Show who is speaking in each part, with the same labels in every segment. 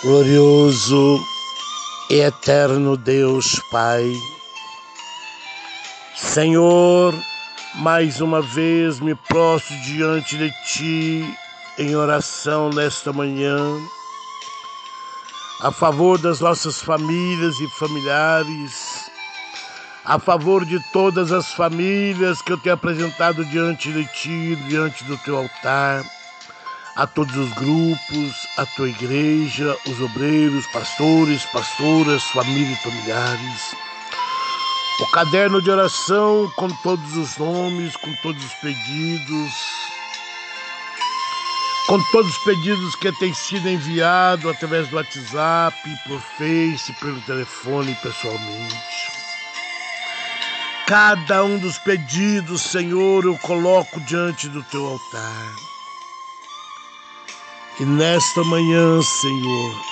Speaker 1: Glorioso e eterno Deus Pai, Senhor, mais uma vez me prostro diante de Ti em oração nesta manhã, a favor das nossas famílias e familiares, a favor de todas as famílias que eu tenho apresentado diante de Ti, diante do Teu altar a todos os grupos, a tua igreja, os obreiros, pastores, pastoras, famílias e familiares. O caderno de oração com todos os nomes, com todos os pedidos, com todos os pedidos que têm sido enviados através do WhatsApp, por Face, pelo telefone pessoalmente. Cada um dos pedidos, Senhor, eu coloco diante do teu altar. E nesta manhã, Senhor,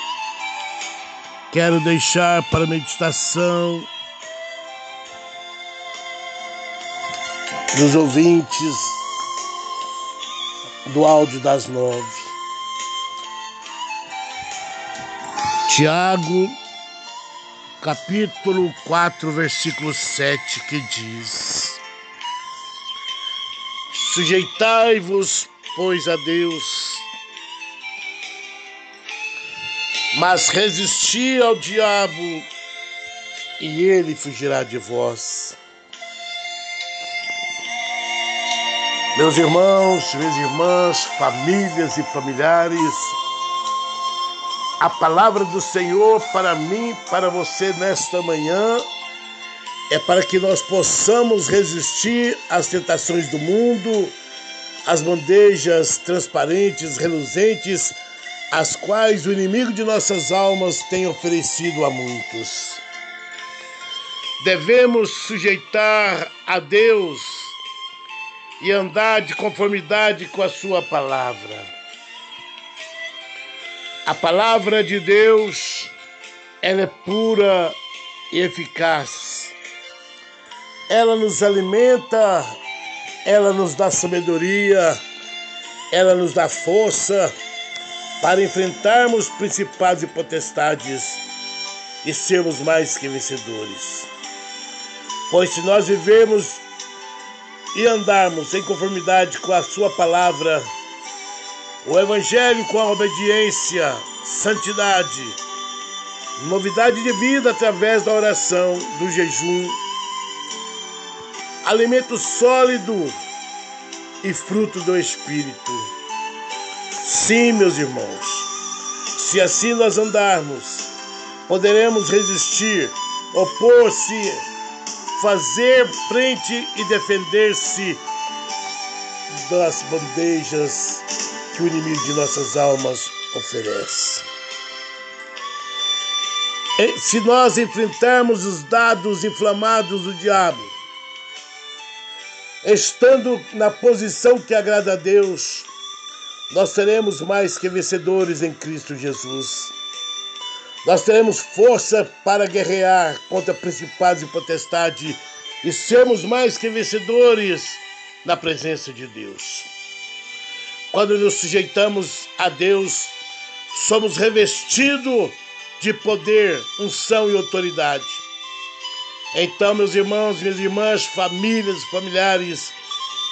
Speaker 1: quero deixar para meditação dos ouvintes do áudio das nove. Tiago, capítulo 4, versículo 7, que diz: Sujeitai-vos, pois, a Deus Mas resisti ao diabo e ele fugirá de vós. Meus irmãos, minhas irmãs, famílias e familiares, a palavra do Senhor para mim, para você nesta manhã, é para que nós possamos resistir às tentações do mundo, às bandejas transparentes, reluzentes, as quais o inimigo de nossas almas tem oferecido a muitos. Devemos sujeitar a Deus e andar de conformidade com a Sua palavra. A palavra de Deus, ela é pura e eficaz. Ela nos alimenta, ela nos dá sabedoria, ela nos dá força para enfrentarmos principados e potestades e sermos mais que vencedores. Pois se nós vivemos e andarmos em conformidade com a Sua palavra, o Evangelho com a obediência, santidade, novidade de vida através da oração, do jejum, alimento sólido e fruto do Espírito Sim, meus irmãos, se assim nós andarmos, poderemos resistir, opor-se, fazer frente e defender-se das bandejas que o inimigo de nossas almas oferece. Se nós enfrentarmos os dados inflamados do diabo, estando na posição que agrada a Deus, nós seremos mais que vencedores em Cristo Jesus. Nós teremos força para guerrear contra principados e potestades e sermos mais que vencedores na presença de Deus. Quando nos sujeitamos a Deus, somos revestidos de poder, unção e autoridade. Então, meus irmãos, minhas irmãs, famílias, familiares,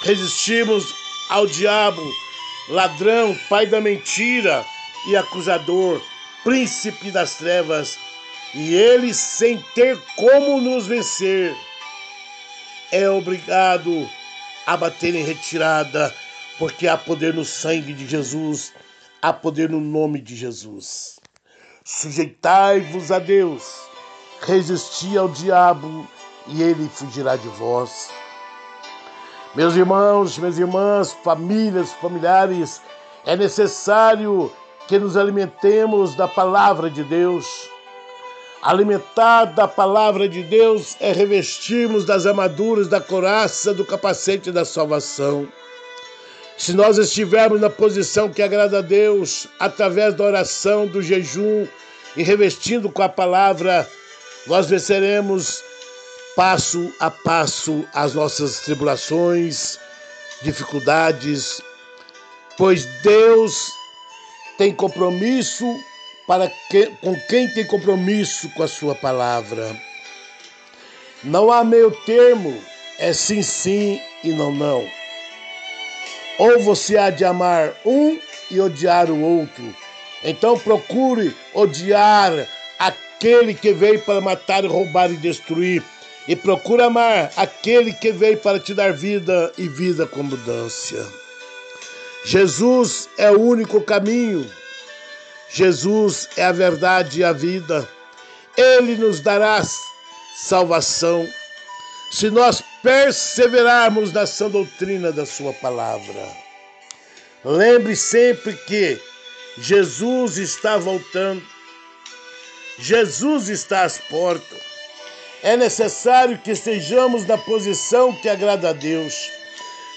Speaker 1: resistimos ao diabo ladrão, pai da mentira e acusador, príncipe das trevas, e ele, sem ter como nos vencer, é obrigado a bater em retirada, porque há poder no sangue de Jesus, há poder no nome de Jesus. Sujeitai-vos a Deus, resisti ao diabo, e ele fugirá de vós. Meus irmãos, minhas irmãs, famílias, familiares, é necessário que nos alimentemos da palavra de Deus. Alimentar da palavra de Deus é revestirmos das armaduras, da coraça, do capacete da salvação. Se nós estivermos na posição que agrada a Deus, através da oração, do jejum e revestindo com a palavra, nós venceremos passo a passo as nossas tribulações, dificuldades, pois Deus tem compromisso para que, com quem tem compromisso com a sua palavra. Não há meio termo, é sim, sim e não, não. Ou você há de amar um e odiar o outro. Então procure odiar aquele que veio para matar, roubar e destruir. E procure amar aquele que veio para te dar vida e vida com abundância. Jesus é o único caminho. Jesus é a verdade e a vida. Ele nos dará salvação se nós perseverarmos na sã doutrina da Sua palavra. Lembre sempre que Jesus está voltando, Jesus está às portas. É necessário que estejamos na posição que agrada a Deus.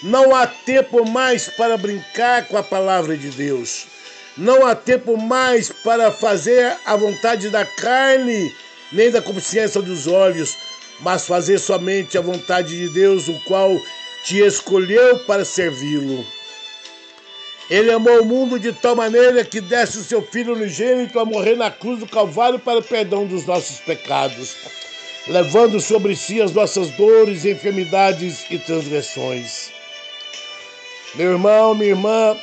Speaker 1: Não há tempo mais para brincar com a palavra de Deus. Não há tempo mais para fazer a vontade da carne, nem da consciência dos olhos, mas fazer somente a vontade de Deus, o qual te escolheu para servi-lo. Ele amou o mundo de tal maneira que desse o seu Filho unigênito a morrer na cruz do Calvário para o perdão dos nossos pecados, levando sobre si as nossas dores, enfermidades e transgressões. Meu irmão, minha irmã,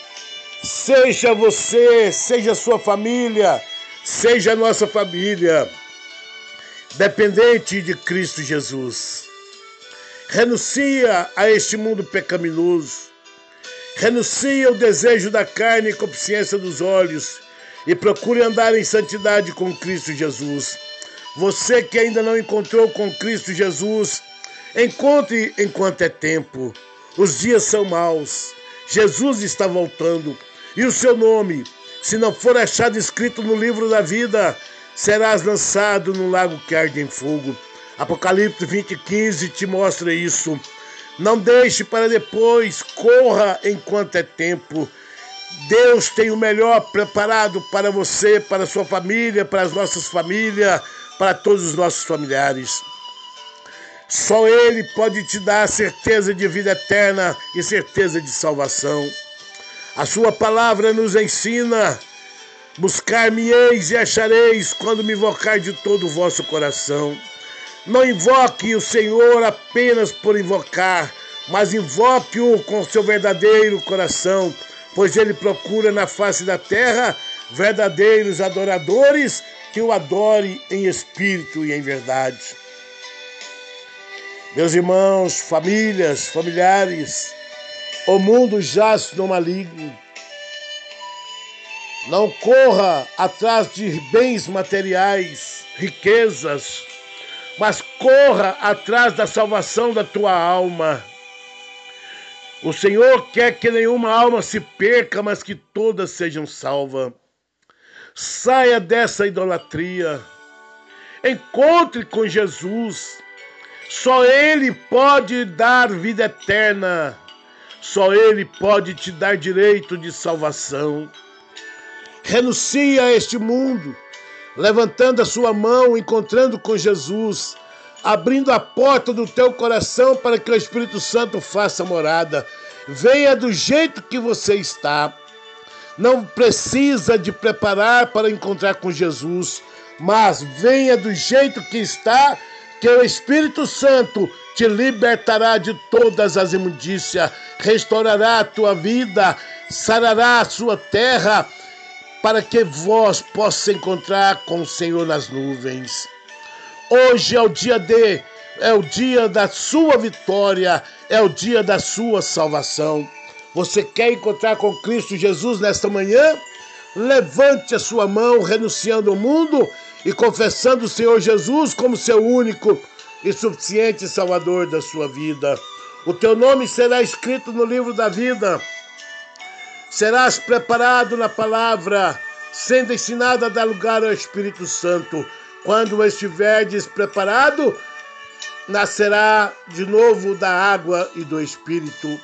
Speaker 1: seja você, seja sua família, seja a nossa família, dependente de Cristo Jesus. Renuncia a este mundo pecaminoso. Renuncia ao desejo da carne e consciência dos olhos e procure andar em santidade com Cristo Jesus. Você que ainda não encontrou com Cristo Jesus, encontre enquanto é tempo. Os dias são maus. Jesus está voltando. E o seu nome, se não for achado escrito no livro da vida, serás lançado no lago que arde em fogo. Apocalipse 20, 15 te mostra isso. Não deixe para depois, corra enquanto é tempo. Deus tem o melhor preparado para você, para sua família, para as nossas famílias, para todos os nossos familiares. Só Ele pode te dar certeza de vida eterna e certeza de salvação. A Sua palavra nos ensina: buscar-me-eis e achareis quando me invocar de todo o vosso coração. Não invoque o Senhor apenas por invocar, mas invoque-o com seu verdadeiro coração, pois ele procura na face da terra verdadeiros adoradores que o adore em espírito e em verdade. Meus irmãos, famílias, familiares, o mundo jaz no maligno. Não corra atrás de bens materiais, riquezas, mas corra atrás da salvação da tua alma. O Senhor quer que nenhuma alma se perca, mas que todas sejam salvas. Saia dessa idolatria. Encontre com Jesus. Só Ele pode dar vida eterna. Só Ele pode te dar direito de salvação. Renuncie a este mundo, levantando a sua mão, encontrando com Jesus, abrindo a porta do teu coração para que o Espírito Santo faça morada. Venha do jeito que você está. Não precisa de preparar para encontrar com Jesus, mas venha do jeito que está que o Espírito Santo te libertará de todas as imundícias, restaurará a tua vida, sarará a sua terra, para que vós possa encontrar com o Senhor nas nuvens. Hoje é o dia de, é o dia da sua vitória, é o dia da sua salvação. Você quer encontrar com Cristo Jesus nesta manhã? Levante a sua mão, renunciando ao mundo e confessando o Senhor Jesus como seu único e suficiente Salvador da sua vida. O teu nome será escrito no livro da vida. Serás preparado na palavra, sendo ensinado a dar lugar ao Espírito Santo. Quando estiverdes preparado, nascerá de novo da água e do Espírito.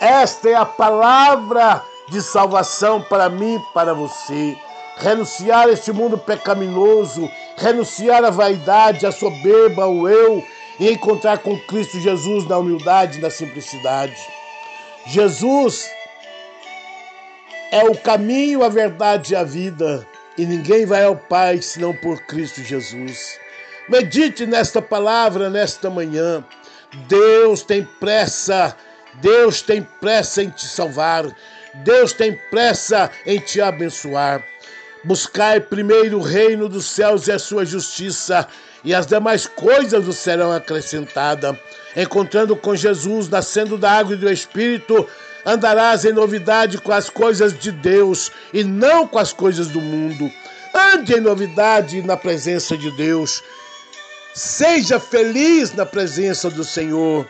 Speaker 1: Esta é a palavra de salvação para mim, para você renunciar a este mundo pecaminoso, renunciar à vaidade, à soberba, ao eu e encontrar com Cristo Jesus na humildade na simplicidade. Jesus é o caminho, a verdade e a vida. e ninguém vai ao Pai senão por Cristo Jesus. Medite nesta palavra nesta manhã. Deus tem pressa, Deus tem pressa em te salvar, Deus tem pressa em te abençoar. Buscai primeiro o reino dos céus e a sua justiça, e as demais coisas vos serão acrescentadas. Encontrando com Jesus, nascendo da água e do Espírito, andarás em novidade com as coisas de Deus e não com as coisas do mundo. Ande em novidade na presença de Deus. Seja feliz na presença do Senhor,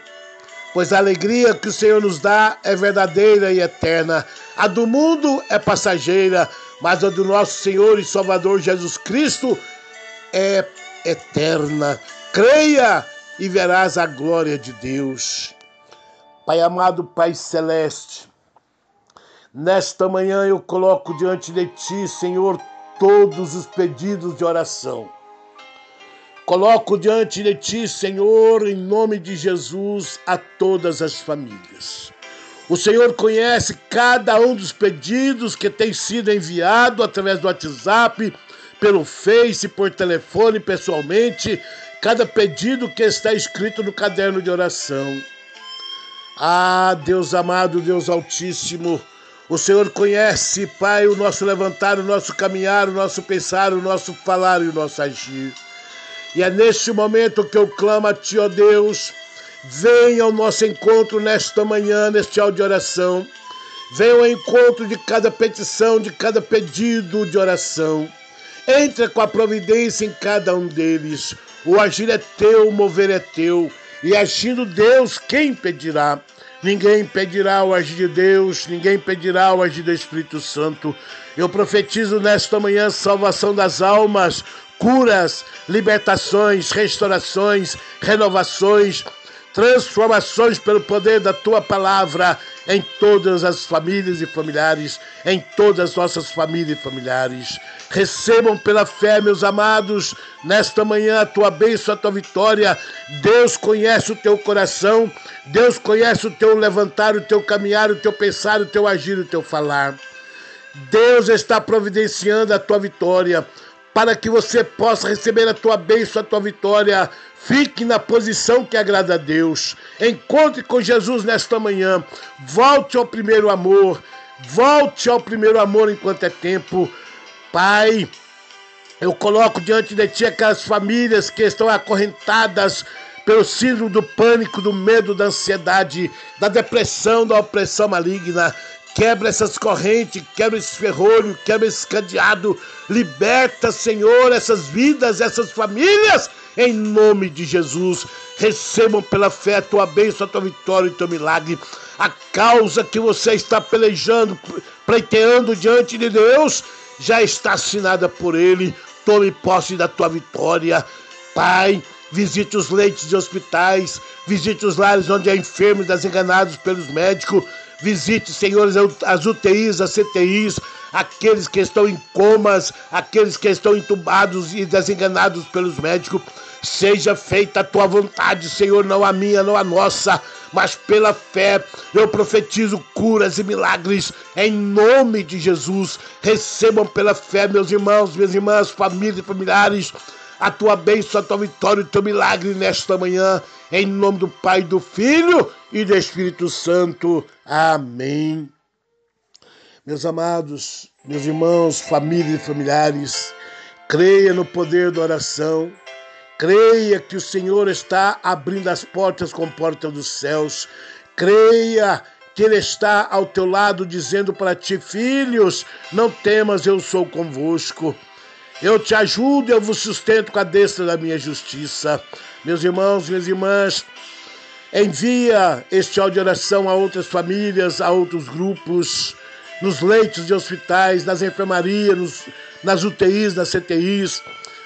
Speaker 1: pois a alegria que o Senhor nos dá é verdadeira e eterna. A do mundo é passageira, mas a do nosso Senhor e Salvador Jesus Cristo é eterna. Creia e verás a glória de Deus. Pai amado, Pai celeste, nesta manhã eu coloco diante de Ti, Senhor, todos os pedidos de oração. Coloco diante de Ti, Senhor, em nome de Jesus, a todas as famílias. O Senhor conhece cada um dos pedidos que tem sido enviado através do WhatsApp, pelo Face, por telefone, pessoalmente, cada pedido que está escrito no caderno de oração. Ah, Deus amado, Deus Altíssimo, o Senhor conhece, Pai, o nosso levantar, o nosso caminhar, o nosso pensar, o nosso falar e o nosso agir. E é neste momento que eu clamo a Ti, ó Deus, venha ao nosso encontro nesta manhã, neste áudio de oração. Venha ao encontro de cada petição, de cada pedido de oração. Entra com a providência em cada um deles. O agir é teu, o mover é teu. E agindo Deus, quem impedirá? Ninguém impedirá o agir de Deus, ninguém impedirá o agir do Espírito Santo. Eu profetizo nesta manhã salvação das almas, curas, libertações, restaurações, renovações, transformações pelo poder da tua palavra em todas as famílias e familiares, em todas as nossas famílias e familiares. Recebam pela fé, meus amados, nesta manhã a tua bênção, a tua vitória. Deus conhece o teu coração, Deus conhece o teu levantar, o teu caminhar, o teu pensar, o teu agir, o teu falar. Deus está providenciando a tua vitória para que você possa receber a tua bênção, a tua vitória. Fique na posição que agrada a Deus. Encontre com Jesus nesta manhã. Volte ao primeiro amor. Volte ao primeiro amor enquanto é tempo. Pai, eu coloco diante de ti aquelas famílias que estão acorrentadas pelo síndrome do pânico, do medo, da ansiedade, da depressão, da opressão maligna. Quebra essas correntes, quebra esse ferrolho, quebra esse cadeado. Liberta, Senhor, essas vidas, essas famílias, em nome de Jesus. Recebam pela fé a tua bênção, a tua vitória e o teu milagre. A causa que você está pelejando, pleiteando diante de Deus, já está assinada por Ele. Tome posse da tua vitória. Pai, visite os leitos de hospitais, visite os lares onde há enfermos desenganados pelos médicos Visite, Senhor, as UTIs, as CTIs, aqueles que estão em comas, aqueles que estão entubados e desenganados pelos médicos. Seja feita a tua vontade, Senhor, não a minha, não a nossa, mas pela fé eu profetizo curas e milagres em nome de Jesus. Recebam pela fé, meus irmãos, minhas irmãs, famílias e familiares, a tua bênção, a tua vitória e o teu milagre nesta manhã, em nome do Pai, do Filho e do Espírito Santo. Amém. Meus amados, meus irmãos, famílias e familiares, creia no poder da oração. Creia que o Senhor está abrindo as portas com porta dos céus. Creia que Ele está ao teu lado dizendo para ti, filhos, não temas, eu sou convosco. Eu te ajudo, eu vos sustento com a destra da minha justiça. Meus irmãos, minhas irmãs, Envia este áudio de oração a outras famílias, a outros grupos, nos leitos de hospitais, nas enfermarias, nos, nas UTIs, nas CTIs.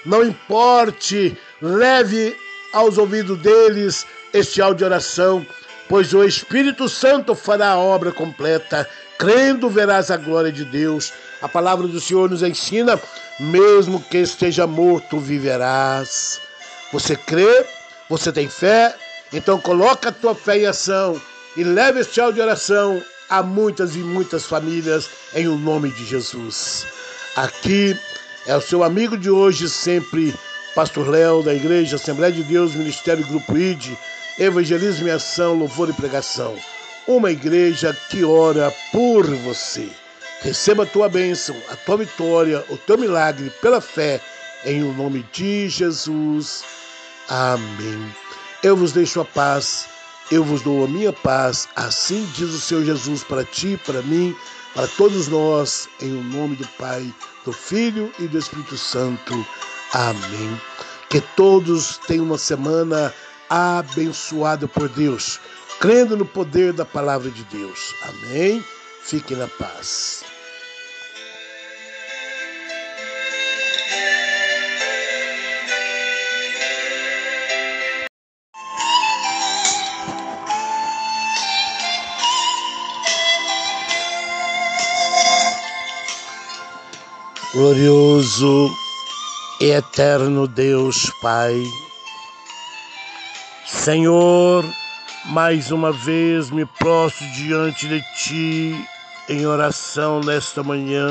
Speaker 1: Não importe, leve aos ouvidos deles este áudio de oração, pois o Espírito Santo fará a obra completa. Crendo verás a glória de Deus. A palavra do Senhor nos ensina: mesmo que esteja morto, viverás. Você crê? Você tem fé? Então coloca a tua fé em ação e leve este áudio de oração a muitas e muitas famílias em o nome de Jesus. Aqui É o seu amigo de hoje, sempre, Pastor Léo, da Igreja Assembleia de Deus, Ministério Grupo ID, Evangelismo e Ação, Louvor e Pregação. Uma igreja que ora por você. Receba a tua bênção, a tua vitória, o teu milagre pela fé, em o nome de Jesus. Amém. Eu vos deixo a paz, eu vos dou a minha paz, assim diz o Senhor Jesus para ti, para mim, para todos nós, em o nome do Pai, do Filho e do Espírito Santo. Amém. Que todos tenham uma semana abençoada por Deus, crendo no poder da palavra de Deus. Amém. Fiquem na paz. Glorioso eterno Deus Pai, Senhor, mais uma vez me prostro diante de Ti em oração nesta manhã,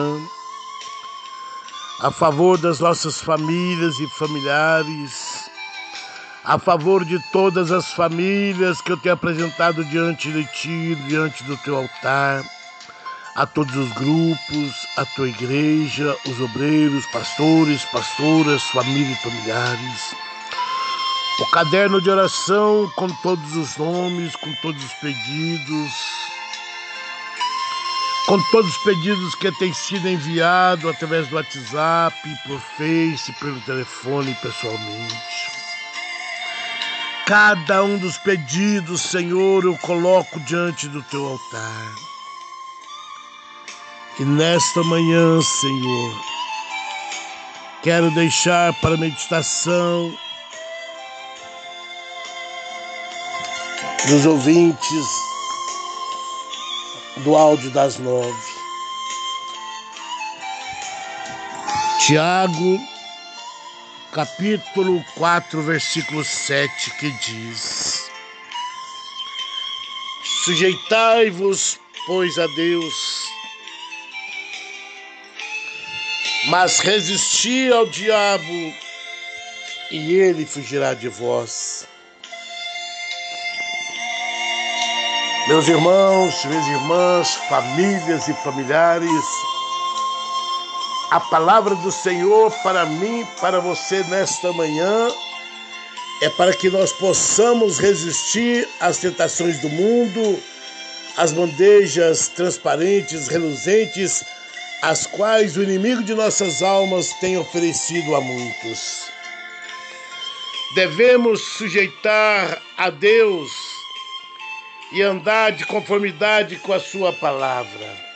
Speaker 1: a favor das nossas famílias e familiares, a favor de todas as famílias que eu tenho apresentado diante de Ti, diante do Teu altar a todos os grupos, a tua igreja, os obreiros, pastores, pastoras, famílias e familiares. O caderno de oração com todos os nomes, com todos os pedidos, com todos os pedidos que têm sido enviados através do WhatsApp, por Face, pelo telefone pessoalmente. Cada um dos pedidos, Senhor, eu coloco diante do teu altar. E nesta manhã, Senhor, quero deixar para meditação dos ouvintes do áudio das nove. Tiago, capítulo 4, versículo 7, que diz: Sujeitai-vos, pois, a Deus mas resisti ao diabo e ele fugirá de vós. Meus irmãos, minhas irmãs, famílias e familiares, a palavra do Senhor para mim, para você nesta manhã, é para que nós possamos resistir às tentações do mundo, às bandejas transparentes, reluzentes, as quais o inimigo de nossas almas tem oferecido a muitos. Devemos sujeitar a Deus e andar de conformidade com a Sua palavra.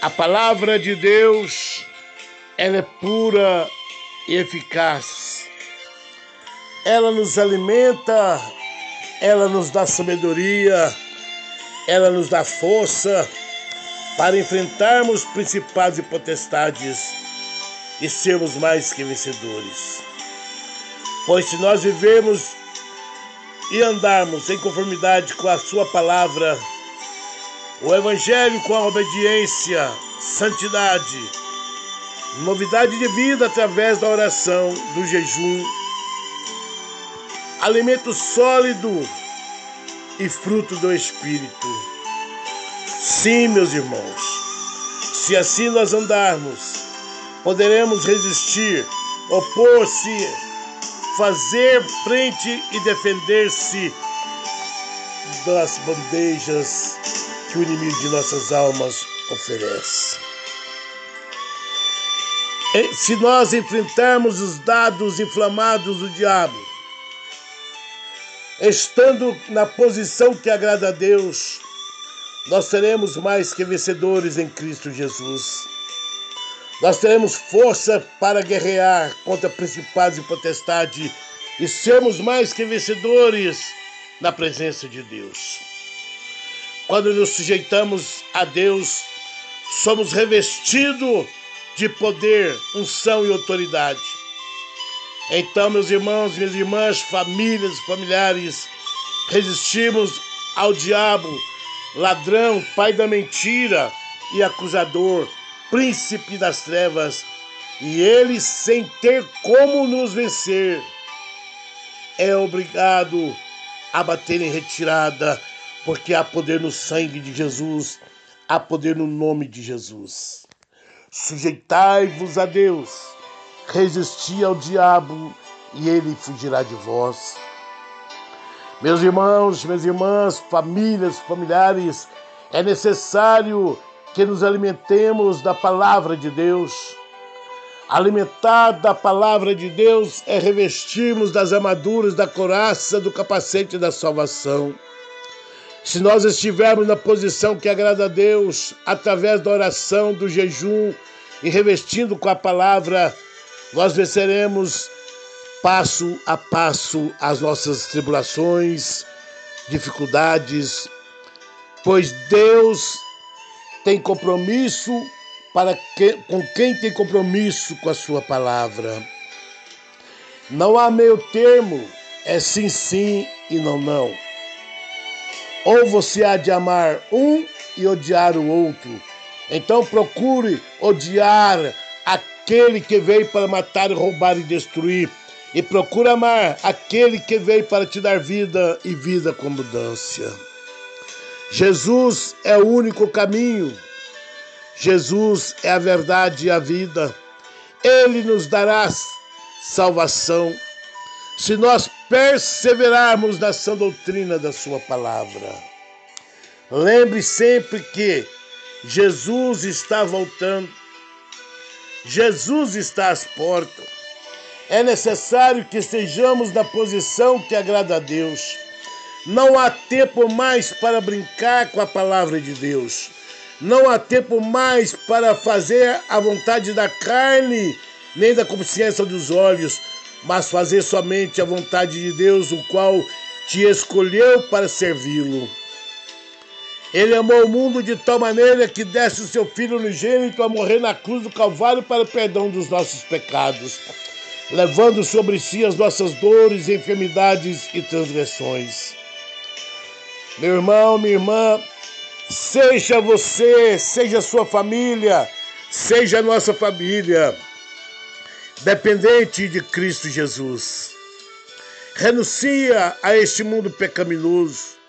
Speaker 1: A palavra de Deus, ela é pura e eficaz. Ela nos alimenta, ela nos dá sabedoria, ela nos dá força para enfrentarmos principados e potestades e sermos mais que vencedores. Pois se nós vivemos e andarmos em conformidade com a Sua palavra, o Evangelho com a obediência, santidade, novidade de vida através da oração, do jejum, alimento sólido e fruto do Espírito Sim, meus irmãos, se assim nós andarmos, poderemos resistir, opor-se, fazer frente e defender-se das bandejas que o inimigo de nossas almas oferece. Se nós enfrentarmos os dados inflamados do diabo, estando na posição que agrada a Deus, nós seremos mais que vencedores em Cristo Jesus. Nós teremos força para guerrear contra principados e potestades e sermos mais que vencedores na presença de Deus. Quando nos sujeitamos a Deus, somos revestidos de poder, unção e autoridade. Então, meus irmãos, minhas irmãs, famílias, familiares, resistimos ao diabo ladrão, pai da mentira e acusador, príncipe das trevas, e ele, sem ter como nos vencer, é obrigado a bater em retirada, porque há poder no sangue de Jesus, há poder no nome de Jesus. Sujeitai-vos a Deus, resisti ao diabo e ele fugirá de vós. Meus irmãos, minhas irmãs, famílias, familiares, é necessário que nos alimentemos da palavra de Deus. Alimentar da palavra de Deus é revestirmos das armaduras, da coraça, do capacete da salvação. Se nós estivermos na posição que agrada a Deus, através da oração, do jejum e revestindo com a palavra, nós venceremos passo a passo as nossas tribulações, dificuldades, pois Deus tem compromisso para que, com quem tem compromisso com a sua palavra. Não há meio termo, é sim, sim e não, não. Ou você há de amar um e odiar o outro. Então procure odiar aquele que veio para matar, roubar e destruir e procura amar aquele que veio para te dar vida e vida com abundância. Jesus é o único caminho. Jesus é a verdade e a vida. Ele nos dará salvação se nós perseverarmos na sã doutrina da Sua palavra. Lembre sempre que Jesus está voltando, Jesus está às portas. É necessário que estejamos na posição que agrada a Deus. Não há tempo mais para brincar com a palavra de Deus. Não há tempo mais para fazer a vontade da carne, nem da consciência dos olhos, mas fazer somente a vontade de Deus, o qual te escolheu para servi-lo. Ele amou o mundo de tal maneira que desse o seu Filho unigênito a morrer na cruz do Calvário para o perdão dos nossos pecados levando sobre si as nossas dores, enfermidades e transgressões. Meu irmão, minha irmã, seja você, seja sua família, seja a nossa família, dependente de Cristo Jesus. Renuncia a este mundo pecaminoso.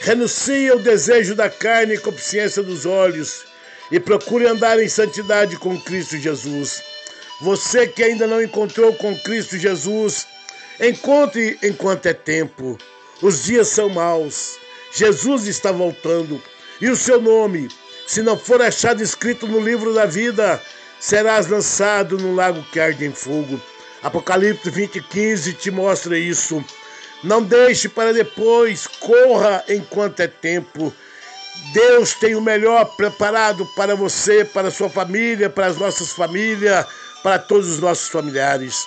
Speaker 1: Renuncia ao desejo da carne e consciência dos olhos e procure andar em santidade com Cristo Jesus você que ainda não encontrou com Cristo Jesus, encontre enquanto é tempo. Os dias são maus. Jesus está voltando. E o seu nome, se não for achado escrito no livro da vida, serás lançado no lago que arde em fogo. Apocalipse 20, 15 te mostra isso. Não deixe para depois, corra enquanto é tempo. Deus tem o melhor preparado para você, para sua família, para as nossas famílias para todos os nossos familiares.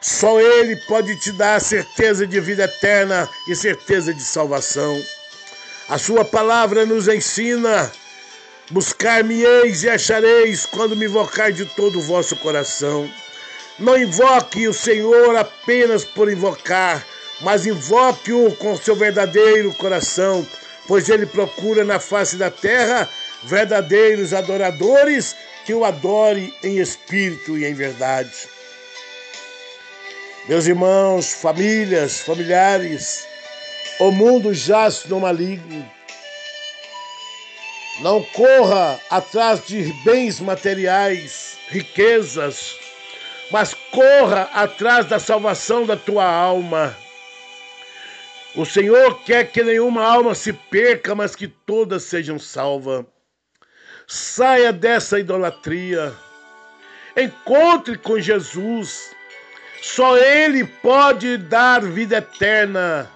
Speaker 1: Só Ele pode te dar certeza de vida eterna e certeza de salvação. A Sua palavra nos ensina: buscar-me-eis e achareis quando me invocar de todo o vosso coração. Não invoque o Senhor apenas por invocar, mas invoque-o com seu verdadeiro coração, pois Ele procura na face da terra verdadeiros adoradores que o adore em espírito e em verdade. Meus irmãos, famílias, familiares, o mundo jaz no maligno. Não corra atrás de bens materiais, riquezas, mas corra atrás da salvação da tua alma. O Senhor quer que nenhuma alma se perca, mas que todas sejam salvas. Saia dessa idolatria. Encontre com Jesus. Só Ele pode dar vida eterna.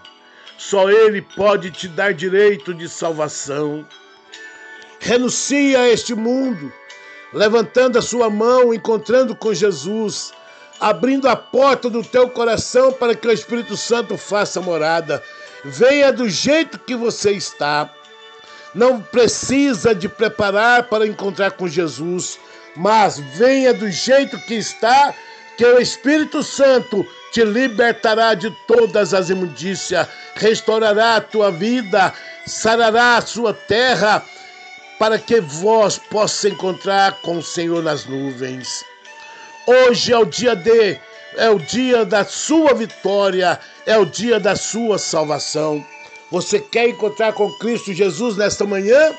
Speaker 1: Só Ele pode te dar direito de salvação. Renuncie a este mundo, levantando a sua mão, encontrando com Jesus, abrindo a porta do teu coração para que o Espírito Santo faça morada. Venha do jeito que você está não precisa de preparar para encontrar com Jesus, mas venha do jeito que está, que o Espírito Santo te libertará de todas as imundícias, restaurará a tua vida, sarará a sua terra, para que vós possa encontrar com o Senhor nas nuvens. Hoje é o dia de, é o dia da sua vitória, é o dia da sua salvação. Você quer encontrar com Cristo Jesus nesta manhã?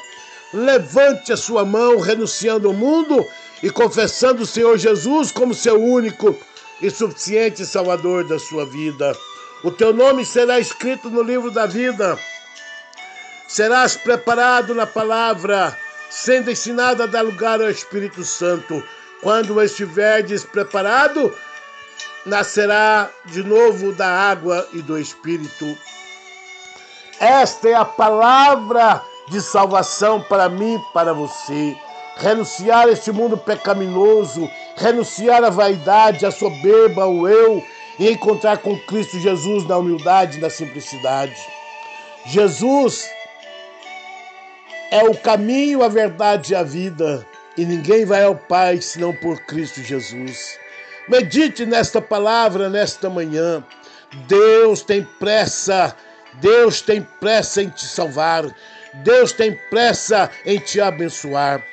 Speaker 1: Levante a sua mão, renunciando ao mundo e confessando o Senhor Jesus como seu único e suficiente Salvador da sua vida. O teu nome será escrito no livro da vida. Serás preparado na palavra, sendo ensinado a dar lugar ao Espírito Santo. Quando estiverdes preparado, nascerá de novo da água e do Espírito. Esta é a palavra de salvação para mim, para você. Renunciar a este mundo pecaminoso, renunciar à vaidade, à soberba, ao eu e encontrar com Cristo Jesus na humildade na simplicidade. Jesus é o caminho, a verdade e a vida, e ninguém vai ao Pai senão por Cristo Jesus. Medite nesta palavra nesta manhã. Deus tem pressa, Deus tem pressa em te salvar, Deus tem pressa em te abençoar.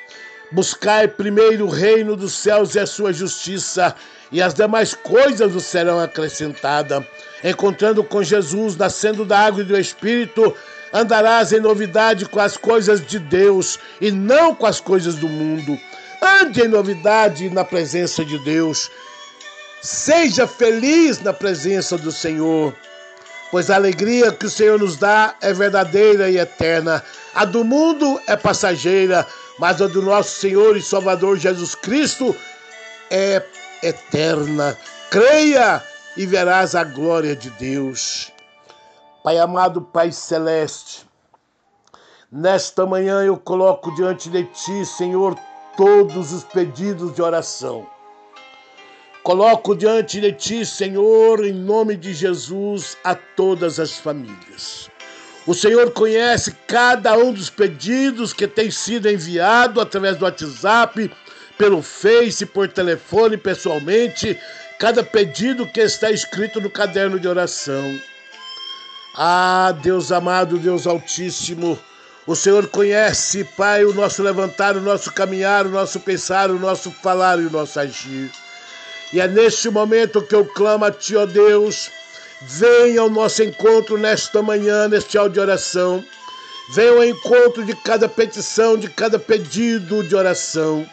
Speaker 1: Buscai primeiro o reino dos céus e a sua justiça, e as demais coisas vos serão acrescentadas. Encontrando com Jesus, nascendo da água e do Espírito, andarás em novidade com as coisas de Deus e não com as coisas do mundo. Ande em novidade na presença de Deus. Seja feliz na presença do Senhor, pois a alegria que o Senhor nos dá é verdadeira e eterna. A do mundo é passageira, mas a do nosso Senhor e Salvador Jesus Cristo é eterna. Creia e verás a glória de Deus. Pai amado, Pai celeste, nesta manhã eu coloco diante de Ti, Senhor, todos os pedidos de oração. Coloco diante de Ti, Senhor, em nome de Jesus, a todas as famílias. O Senhor conhece cada um dos pedidos que tem sido enviado através do WhatsApp, pelo Face, por telefone, pessoalmente, cada pedido que está escrito no caderno de oração. Ah, Deus amado, Deus Altíssimo, o Senhor conhece, Pai, o nosso levantar, o nosso caminhar, o nosso pensar, o nosso falar e o nosso agir. E é neste momento que eu clamo a Ti, ó Deus, venha ao nosso encontro nesta manhã, neste áudio de oração. Venha ao encontro de cada petição, de cada pedido de oração.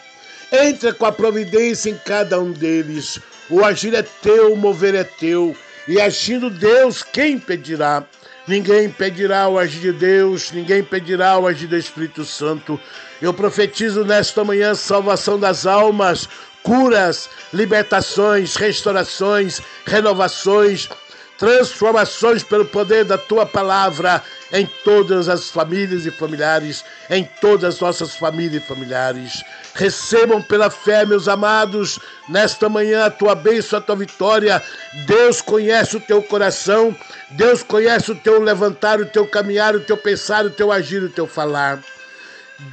Speaker 1: Entra com a providência em cada um deles. O agir é teu, o mover é teu. E agindo Deus, quem impedirá? Ninguém impedirá o agir de Deus, ninguém impedirá o agir do Espírito Santo. Eu profetizo nesta manhã salvação das almas, curas, libertações, restaurações, renovações, transformações pelo poder da tua palavra em todas as famílias e familiares, em todas as nossas famílias e familiares. Recebam pela fé, meus amados, nesta manhã a tua bênção, a tua vitória. Deus conhece o teu coração, Deus conhece o teu levantar, o teu caminhar, o teu pensar, o teu agir, o teu falar.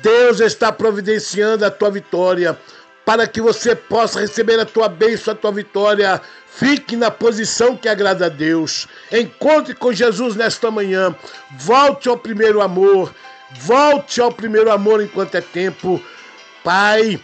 Speaker 1: Deus está providenciando a tua vitória para que você possa receber a tua bênção, a tua vitória. Fique na posição que agrada a Deus. Encontre com Jesus nesta manhã. Volte ao primeiro amor. Volte ao primeiro amor enquanto é tempo. Pai,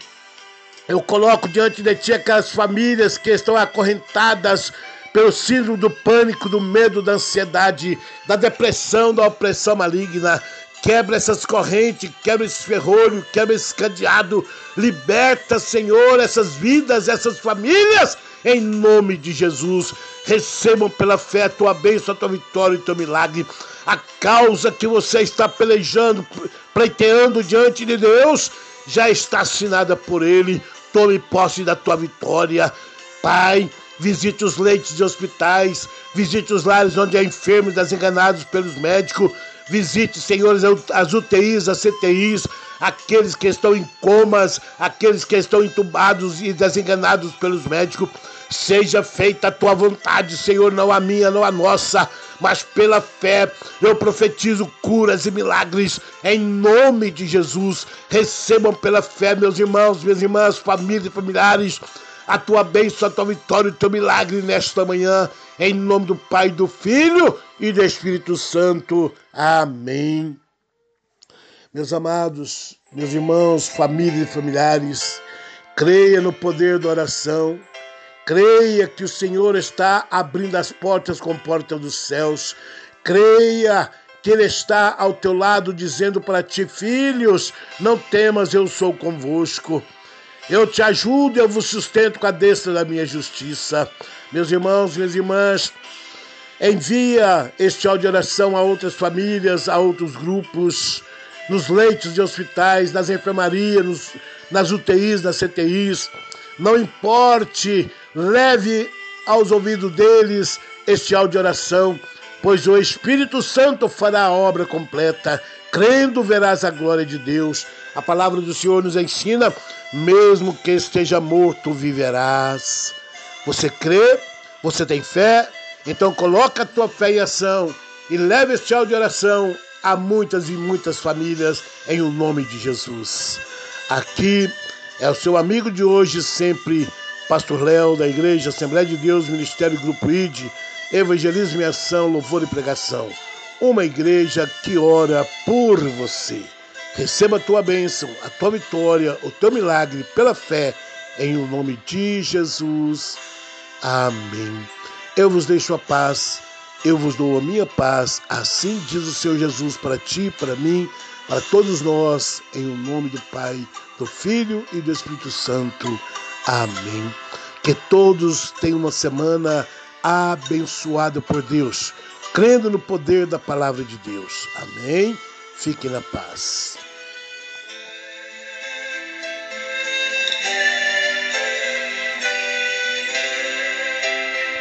Speaker 1: eu coloco diante de ti aquelas famílias que estão acorrentadas pelo síndrome do pânico, do medo, da ansiedade, da depressão, da opressão maligna. Quebra essas correntes, quebra esse ferrolho, quebra esse cadeado. Liberta, Senhor, essas vidas, essas famílias, em nome de Jesus. Recebam pela fé a tua bênção, a tua vitória e o teu milagre. A causa que você está pelejando, pleiteando diante de Deus, já está assinada por Ele. Tome posse da tua vitória. Pai, visite os leitos de hospitais, visite os lares onde há enfermos desenganados pelos médicos Visite, Senhor, as UTIs, as CTIs, aqueles que estão em comas, aqueles que estão entubados e desenganados pelos médicos. Seja feita a tua vontade, Senhor, não a minha, não a nossa, mas pela fé eu profetizo curas e milagres em nome de Jesus. Recebam pela fé, meus irmãos, minhas irmãs, famílias e familiares, a tua bênção, a tua vitória o teu milagre nesta manhã, em nome do Pai, do Filho e do Espírito Santo. Amém. Meus amados, meus irmãos, famílias e familiares, creia no poder da oração. Creia que o Senhor está abrindo as portas com porta dos céus. Creia que Ele está ao teu lado dizendo para ti: Filhos, não temas, eu sou convosco. Eu te ajudo, eu vos sustento com a destra da minha justiça. Meus irmãos, minhas irmãs, envia este áudio de oração a outras famílias, a outros grupos, nos leitos de hospitais, nas enfermarias, nos, nas UTIs, nas CTIs. Não importe, leve aos ouvidos deles este áudio de oração pois o Espírito Santo fará a obra completa. Crendo verás a glória de Deus. A palavra do Senhor nos ensina: mesmo que esteja morto, viverás. Você crê? Você tem fé? Então coloca a tua fé em ação e leve este áudio de oração a muitas e muitas famílias em o nome de Jesus. Aqui é o seu amigo de hoje sempre, Pastor Léo da Igreja Assembleia de Deus, Ministério Grupo ID Evangelismo e Ação, Louvor e Pregação. Uma igreja que ora por você. Receba a tua bênção, a tua vitória, o teu milagre pela fé, em o nome de Jesus. Amém. Eu vos deixo a paz, eu vos dou a minha paz, assim diz o Senhor Jesus para ti, para mim, para todos nós, em o nome do Pai, do Filho e do Espírito Santo. Amém. Que todos tenham uma semana abençoado por Deus, crendo no poder da palavra de Deus. Amém? Fique na paz.